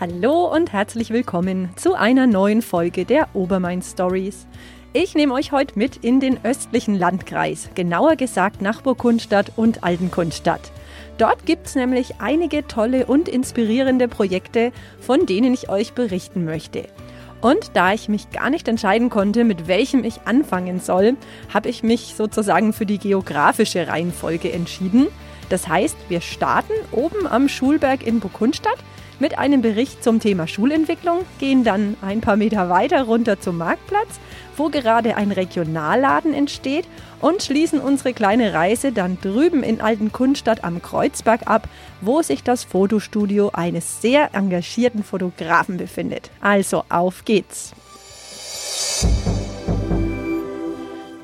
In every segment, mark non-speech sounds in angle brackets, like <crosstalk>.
Hallo und herzlich willkommen zu einer neuen Folge der Obermain Stories. Ich nehme euch heute mit in den östlichen Landkreis, genauer gesagt nach Burgundstadt und Altenkundstadt. Dort gibt es nämlich einige tolle und inspirierende Projekte, von denen ich euch berichten möchte. Und da ich mich gar nicht entscheiden konnte, mit welchem ich anfangen soll, habe ich mich sozusagen für die geografische Reihenfolge entschieden. Das heißt, wir starten oben am Schulberg in Burgundstadt mit einem Bericht zum Thema Schulentwicklung, gehen dann ein paar Meter weiter runter zum Marktplatz, wo gerade ein Regionalladen entsteht und schließen unsere kleine Reise dann drüben in Altenkundstadt am Kreuzberg ab, wo sich das Fotostudio eines sehr engagierten Fotografen befindet. Also auf geht's!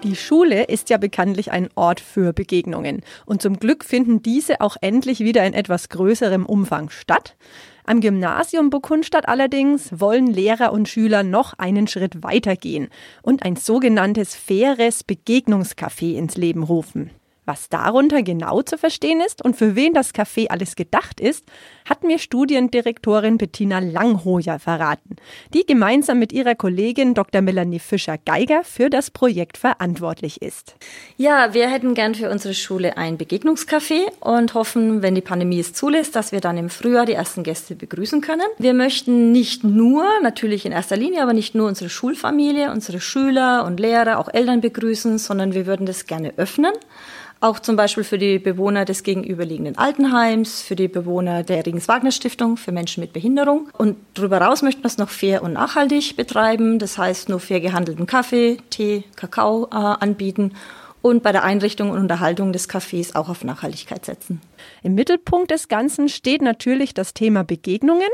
Die Schule ist ja bekanntlich ein Ort für Begegnungen und zum Glück finden diese auch endlich wieder in etwas größerem Umfang statt. Am Gymnasium Burgundstadt allerdings wollen Lehrer und Schüler noch einen Schritt weitergehen und ein sogenanntes faires Begegnungscafé ins Leben rufen. Was darunter genau zu verstehen ist und für wen das Café alles gedacht ist, hat mir Studiendirektorin Bettina Langhojer verraten, die gemeinsam mit ihrer Kollegin Dr. Melanie Fischer-Geiger für das Projekt verantwortlich ist. Ja, wir hätten gern für unsere Schule ein Begegnungscafé und hoffen, wenn die Pandemie es zulässt, dass wir dann im Frühjahr die ersten Gäste begrüßen können. Wir möchten nicht nur, natürlich in erster Linie, aber nicht nur unsere Schulfamilie, unsere Schüler und Lehrer, auch Eltern begrüßen, sondern wir würden das gerne öffnen auch zum Beispiel für die Bewohner des gegenüberliegenden Altenheims, für die Bewohner der Regens-Wagner-Stiftung, für Menschen mit Behinderung. Und darüber hinaus möchten wir es noch fair und nachhaltig betreiben. Das heißt, nur fair gehandelten Kaffee, Tee, Kakao äh, anbieten und bei der Einrichtung und Unterhaltung des Cafés auch auf Nachhaltigkeit setzen. Im Mittelpunkt des Ganzen steht natürlich das Thema Begegnungen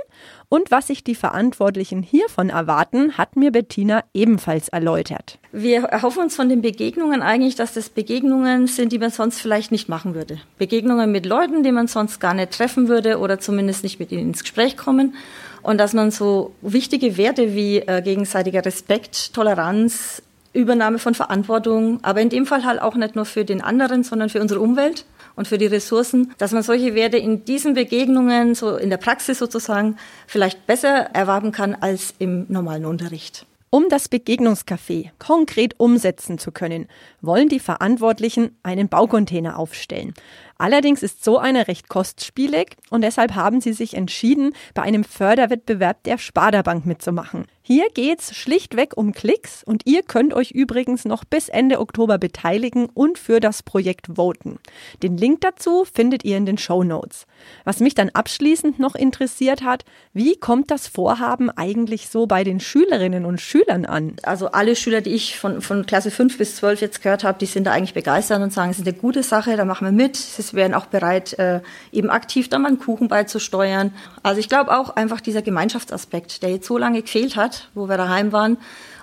und was sich die Verantwortlichen hiervon erwarten, hat mir Bettina ebenfalls erläutert. Wir erhoffen uns von den Begegnungen eigentlich, dass das Begegnungen sind, die man sonst vielleicht nicht machen würde. Begegnungen mit Leuten, die man sonst gar nicht treffen würde oder zumindest nicht mit ihnen ins Gespräch kommen und dass man so wichtige Werte wie äh, gegenseitiger Respekt, Toleranz, Übernahme von Verantwortung, aber in dem Fall halt auch nicht nur für den anderen, sondern für unsere Umwelt und für die Ressourcen, dass man solche Werte in diesen Begegnungen, so in der Praxis sozusagen, vielleicht besser erwerben kann als im normalen Unterricht. Um das Begegnungscafé konkret umsetzen zu können, wollen die Verantwortlichen einen Baucontainer aufstellen. Allerdings ist so einer recht kostspielig und deshalb haben sie sich entschieden, bei einem Förderwettbewerb der Sparda-Bank mitzumachen. Hier geht's schlichtweg um Klicks und ihr könnt euch übrigens noch bis Ende Oktober beteiligen und für das Projekt voten. Den Link dazu findet ihr in den Show Notes. Was mich dann abschließend noch interessiert hat, wie kommt das Vorhaben eigentlich so bei den Schülerinnen und Schülern an? Also alle Schüler, die ich von, von Klasse 5 bis 12 jetzt gehört habe, die sind da eigentlich begeistert und sagen, es ist eine gute Sache, da machen wir mit. Sie wären auch bereit, äh, eben aktiv da mal einen Kuchen beizusteuern. Also ich glaube auch einfach dieser Gemeinschaftsaspekt, der jetzt so lange gefehlt hat, wo wir daheim waren.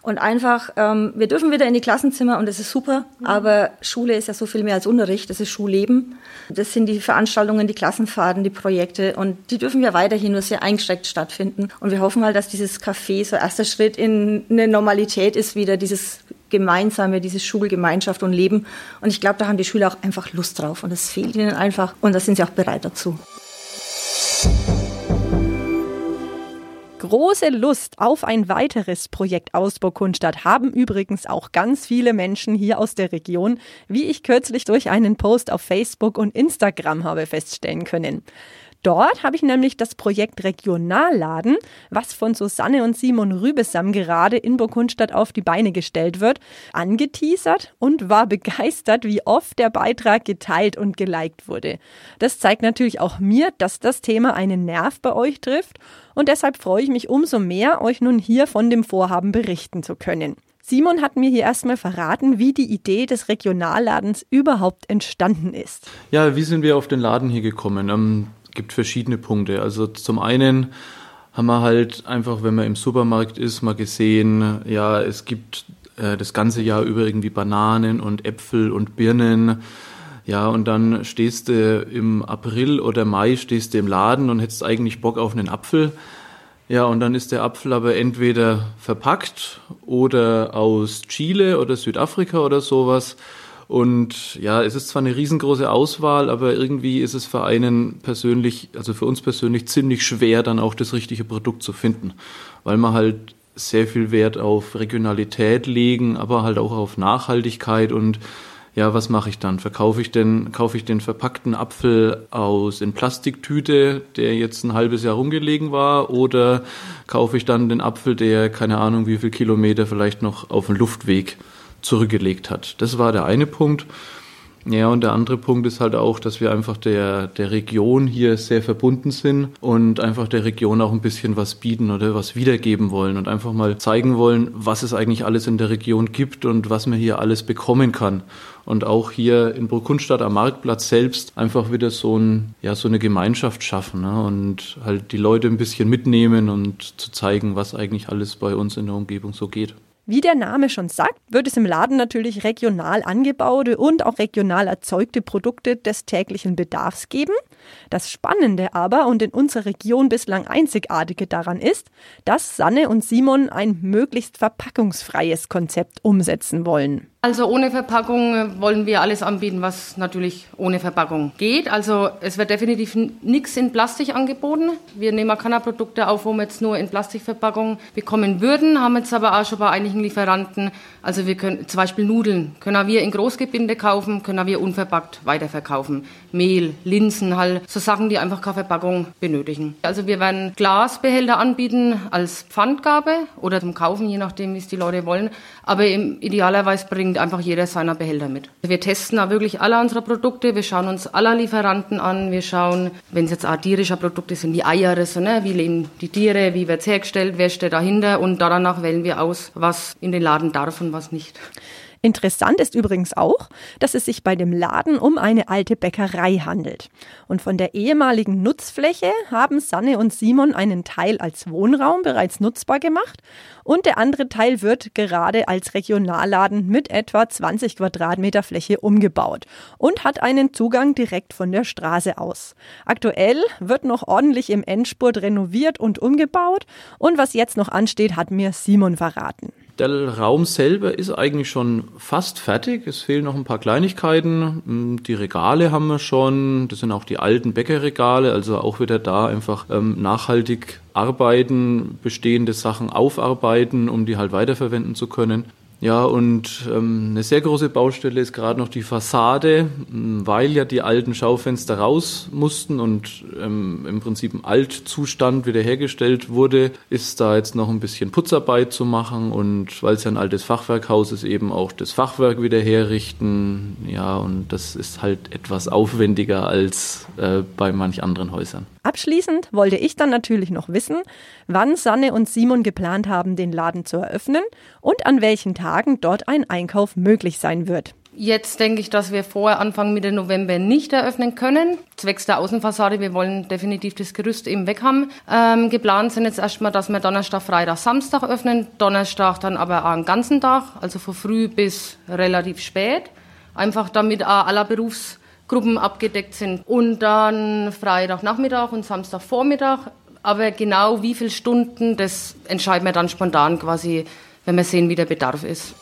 Und einfach, ähm, wir dürfen wieder in die Klassenzimmer und das ist super, mhm. aber Schule ist ja so viel mehr als Unterricht, das ist Schulleben. Das sind die Veranstaltungen, die Klassenfahrten, die Projekte und die dürfen ja weiterhin nur sehr eingeschränkt stattfinden. Und wir hoffen halt, dass dieses Café so erster Schritt in eine Normalität ist, wieder dieses gemeinsame, diese Schulgemeinschaft und Leben. Und ich glaube, da haben die Schüler auch einfach Lust drauf und das fehlt ihnen einfach und da sind sie auch bereit dazu. Große Lust auf ein weiteres Projekt Ausbau Kunststadt haben übrigens auch ganz viele Menschen hier aus der Region, wie ich kürzlich durch einen Post auf Facebook und Instagram habe feststellen können. Dort habe ich nämlich das Projekt Regionalladen, was von Susanne und Simon Rübesam gerade in Burgundstadt auf die Beine gestellt wird, angeteasert und war begeistert, wie oft der Beitrag geteilt und geliked wurde. Das zeigt natürlich auch mir, dass das Thema einen Nerv bei euch trifft und deshalb freue ich mich umso mehr, euch nun hier von dem Vorhaben berichten zu können. Simon hat mir hier erstmal verraten, wie die Idee des Regionalladens überhaupt entstanden ist. Ja, wie sind wir auf den Laden hier gekommen? Gibt verschiedene Punkte. Also zum einen haben wir halt einfach, wenn man im Supermarkt ist, mal gesehen, ja, es gibt äh, das ganze Jahr über irgendwie Bananen und Äpfel und Birnen. Ja, und dann stehst du im April oder Mai stehst du im Laden und hättest eigentlich Bock auf einen Apfel. Ja, und dann ist der Apfel aber entweder verpackt oder aus Chile oder Südafrika oder sowas. Und ja, es ist zwar eine riesengroße Auswahl, aber irgendwie ist es für einen persönlich, also für uns persönlich ziemlich schwer, dann auch das richtige Produkt zu finden, weil man halt sehr viel Wert auf Regionalität legen, aber halt auch auf Nachhaltigkeit. Und ja, was mache ich dann? Verkaufe ich denn, kaufe ich den verpackten Apfel aus in Plastiktüte, der jetzt ein halbes Jahr rumgelegen war, oder kaufe ich dann den Apfel, der keine Ahnung wie viel Kilometer vielleicht noch auf dem Luftweg zurückgelegt hat? Das war der eine Punkt. Ja, und der andere Punkt ist halt auch, dass wir einfach der, der Region hier sehr verbunden sind und einfach der Region auch ein bisschen was bieten oder was wiedergeben wollen und einfach mal zeigen wollen, was es eigentlich alles in der Region gibt und was man hier alles bekommen kann. Und auch hier in Burgundstadt am Marktplatz selbst einfach wieder so, ein, ja, so eine Gemeinschaft schaffen ne? und halt die Leute ein bisschen mitnehmen und zu zeigen, was eigentlich alles bei uns in der Umgebung so geht. Wie der Name schon sagt, wird es im Laden natürlich regional angebaute und auch regional erzeugte Produkte des täglichen Bedarfs geben. Das Spannende aber und in unserer Region bislang einzigartige daran ist, dass Sanne und Simon ein möglichst verpackungsfreies Konzept umsetzen wollen. Also ohne Verpackung wollen wir alles anbieten, was natürlich ohne Verpackung geht. Also es wird definitiv nichts in Plastik angeboten. Wir nehmen keine Produkte auf, wo wir jetzt nur in Plastikverpackung bekommen würden, haben jetzt aber auch schon bei einigen Lieferanten. Also wir können zum Beispiel Nudeln können wir in Großgebinde kaufen, können wir unverpackt weiterverkaufen. Mehl, Linsen, halt so Sachen, die einfach keine Verpackung benötigen. Also wir werden Glasbehälter anbieten als Pfandgabe oder zum Kaufen, je nachdem, wie es die Leute wollen. Aber idealerweise bringen bringt einfach jeder seiner Behälter mit. Wir testen auch wirklich alle unsere Produkte, wir schauen uns alle Lieferanten an, wir schauen, wenn es jetzt auch tierische Produkte sind, die Eier, so, ne, wie leben die Tiere, wie wird es hergestellt, wer steht dahinter? Und danach wählen wir aus, was in den Laden darf und was nicht. Interessant ist übrigens auch, dass es sich bei dem Laden um eine alte Bäckerei handelt. Und von der ehemaligen Nutzfläche haben Sanne und Simon einen Teil als Wohnraum bereits nutzbar gemacht und der andere Teil wird gerade als Regionalladen mit etwa 20 Quadratmeter Fläche umgebaut und hat einen Zugang direkt von der Straße aus. Aktuell wird noch ordentlich im Endspurt renoviert und umgebaut und was jetzt noch ansteht, hat mir Simon verraten. Der Raum selber ist eigentlich schon fast fertig. Es fehlen noch ein paar Kleinigkeiten. Hm, die Regale haben wir schon. Das sind auch die alten Bäckerregale. Also auch wieder da einfach ähm, nachhaltig arbeiten, bestehende Sachen aufarbeiten, um die halt weiterverwenden zu können. Ja, und ähm, eine sehr große Baustelle ist gerade noch die Fassade, weil ja die alten Schaufenster raus mussten und ähm, im Prinzip ein Altzustand wiederhergestellt wurde, ist da jetzt noch ein bisschen Putzarbeit zu machen und weil es ja ein altes Fachwerkhaus ist, eben auch das Fachwerk wieder herrichten. Ja, und das ist halt etwas aufwendiger als äh, bei manch anderen Häusern. Abschließend wollte ich dann natürlich noch wissen, wann Sanne und Simon geplant haben, den Laden zu eröffnen und an welchen Tagen dort ein Einkauf möglich sein wird. Jetzt denke ich, dass wir vorher Anfang Mitte November nicht eröffnen können. Zwecks der Außenfassade, wir wollen definitiv das Gerüst eben weg haben. Ähm, geplant sind jetzt erstmal, dass wir Donnerstag, Freitag, Samstag öffnen. Donnerstag dann aber auch einen ganzen Tag, also von früh bis relativ spät. Einfach damit auch aller Berufs Gruppen abgedeckt sind. Und dann Freitagnachmittag und Samstagvormittag. Aber genau wie viele Stunden, das entscheiden wir dann spontan quasi, wenn wir sehen, wie der Bedarf ist.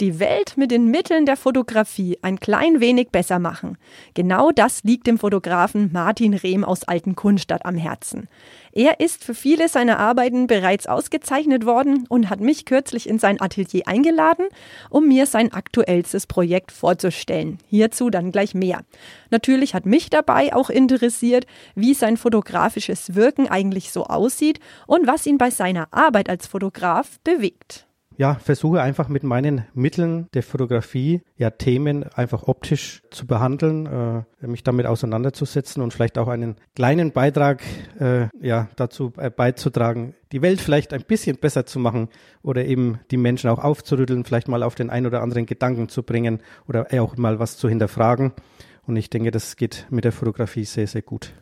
Die Welt mit den Mitteln der Fotografie ein klein wenig besser machen. Genau das liegt dem Fotografen Martin Rehm aus Altenkunstadt am Herzen. Er ist für viele seiner Arbeiten bereits ausgezeichnet worden und hat mich kürzlich in sein Atelier eingeladen, um mir sein aktuellstes Projekt vorzustellen. Hierzu dann gleich mehr. Natürlich hat mich dabei auch interessiert, wie sein fotografisches Wirken eigentlich so aussieht und was ihn bei seiner Arbeit als Fotograf bewegt ja, versuche einfach mit meinen Mitteln der Fotografie ja Themen einfach optisch zu behandeln, äh, mich damit auseinanderzusetzen und vielleicht auch einen kleinen Beitrag äh, ja dazu äh, beizutragen, die Welt vielleicht ein bisschen besser zu machen oder eben die Menschen auch aufzurütteln, vielleicht mal auf den ein oder anderen Gedanken zu bringen oder auch mal was zu hinterfragen. Und ich denke, das geht mit der Fotografie sehr, sehr gut.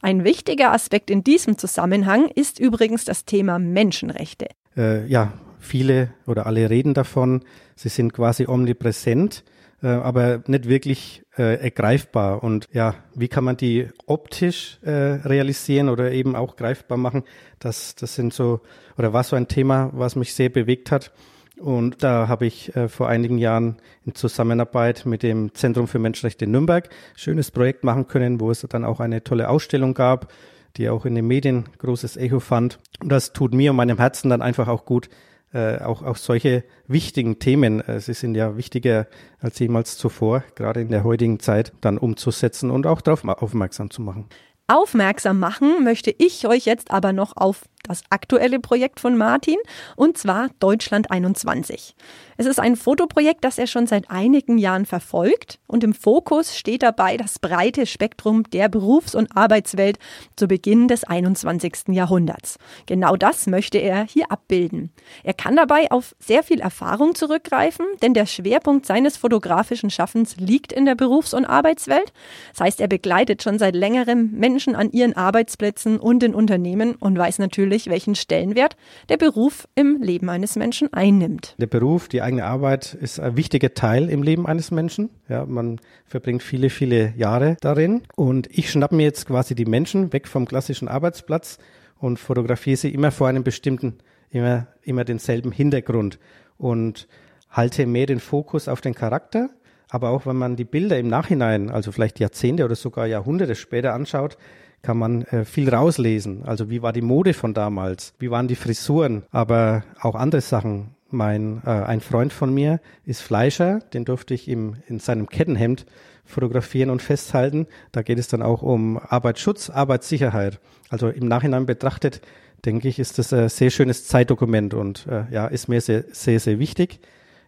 Ein wichtiger Aspekt in diesem Zusammenhang ist übrigens das Thema Menschenrechte. Äh, ja, viele oder alle reden davon. Sie sind quasi omnipräsent, äh, aber nicht wirklich äh, ergreifbar. Und ja, wie kann man die optisch äh, realisieren oder eben auch greifbar machen? Das, das sind so, oder war so ein Thema, was mich sehr bewegt hat. Und da habe ich äh, vor einigen Jahren in Zusammenarbeit mit dem Zentrum für Menschenrechte Nürnberg schönes Projekt machen können, wo es dann auch eine tolle Ausstellung gab, die auch in den Medien großes Echo fand. Und das tut mir und meinem Herzen dann einfach auch gut, äh, auch, auch solche wichtigen Themen, äh, sie sind ja wichtiger als jemals zuvor, gerade in der heutigen Zeit, dann umzusetzen und auch darauf aufmerksam zu machen. Aufmerksam machen möchte ich euch jetzt aber noch auf das aktuelle Projekt von Martin, und zwar Deutschland 21. Es ist ein Fotoprojekt, das er schon seit einigen Jahren verfolgt und im Fokus steht dabei das breite Spektrum der Berufs- und Arbeitswelt zu Beginn des 21. Jahrhunderts. Genau das möchte er hier abbilden. Er kann dabei auf sehr viel Erfahrung zurückgreifen, denn der Schwerpunkt seines fotografischen Schaffens liegt in der Berufs- und Arbeitswelt. Das heißt, er begleitet schon seit längerem Menschen an ihren Arbeitsplätzen und in Unternehmen und weiß natürlich, welchen Stellenwert der Beruf im Leben eines Menschen einnimmt. Der Beruf, die eigene Arbeit ist ein wichtiger Teil im Leben eines Menschen. Ja, man verbringt viele, viele Jahre darin. Und ich schnappe mir jetzt quasi die Menschen weg vom klassischen Arbeitsplatz und fotografiere sie immer vor einem bestimmten, immer, immer denselben Hintergrund und halte mehr den Fokus auf den Charakter. Aber auch wenn man die Bilder im Nachhinein, also vielleicht Jahrzehnte oder sogar Jahrhunderte später anschaut, kann man äh, viel rauslesen. Also wie war die Mode von damals? Wie waren die Frisuren? Aber auch andere Sachen. Mein äh, ein Freund von mir ist Fleischer, den durfte ich im, in seinem Kettenhemd fotografieren und festhalten. Da geht es dann auch um Arbeitsschutz, Arbeitssicherheit. Also im Nachhinein betrachtet, denke ich, ist das ein sehr schönes Zeitdokument und äh, ja, ist mir sehr, sehr, sehr wichtig.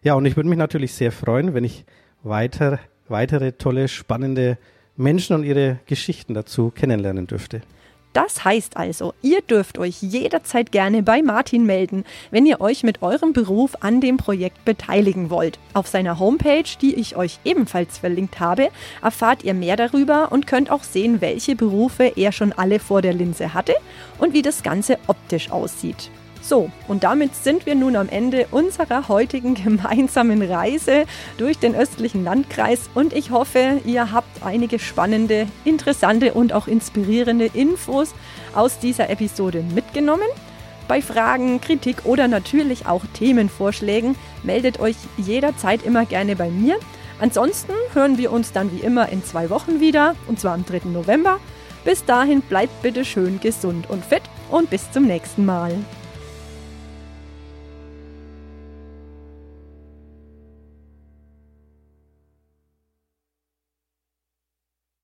Ja, und ich würde mich natürlich sehr freuen, wenn ich weiter, weitere tolle, spannende Menschen und ihre Geschichten dazu kennenlernen dürfte. Das heißt also, ihr dürft euch jederzeit gerne bei Martin melden, wenn ihr euch mit eurem Beruf an dem Projekt beteiligen wollt. Auf seiner Homepage, die ich euch ebenfalls verlinkt habe, erfahrt ihr mehr darüber und könnt auch sehen, welche Berufe er schon alle vor der Linse hatte und wie das Ganze optisch aussieht. So, und damit sind wir nun am Ende unserer heutigen <laughs> gemeinsamen Reise durch den östlichen Landkreis und ich hoffe, ihr habt einige spannende, interessante und auch inspirierende Infos aus dieser Episode mitgenommen. Bei Fragen, Kritik oder natürlich auch Themenvorschlägen meldet euch jederzeit immer gerne bei mir. Ansonsten hören wir uns dann wie immer in zwei Wochen wieder, und zwar am 3. November. Bis dahin bleibt bitte schön gesund und fit und bis zum nächsten Mal.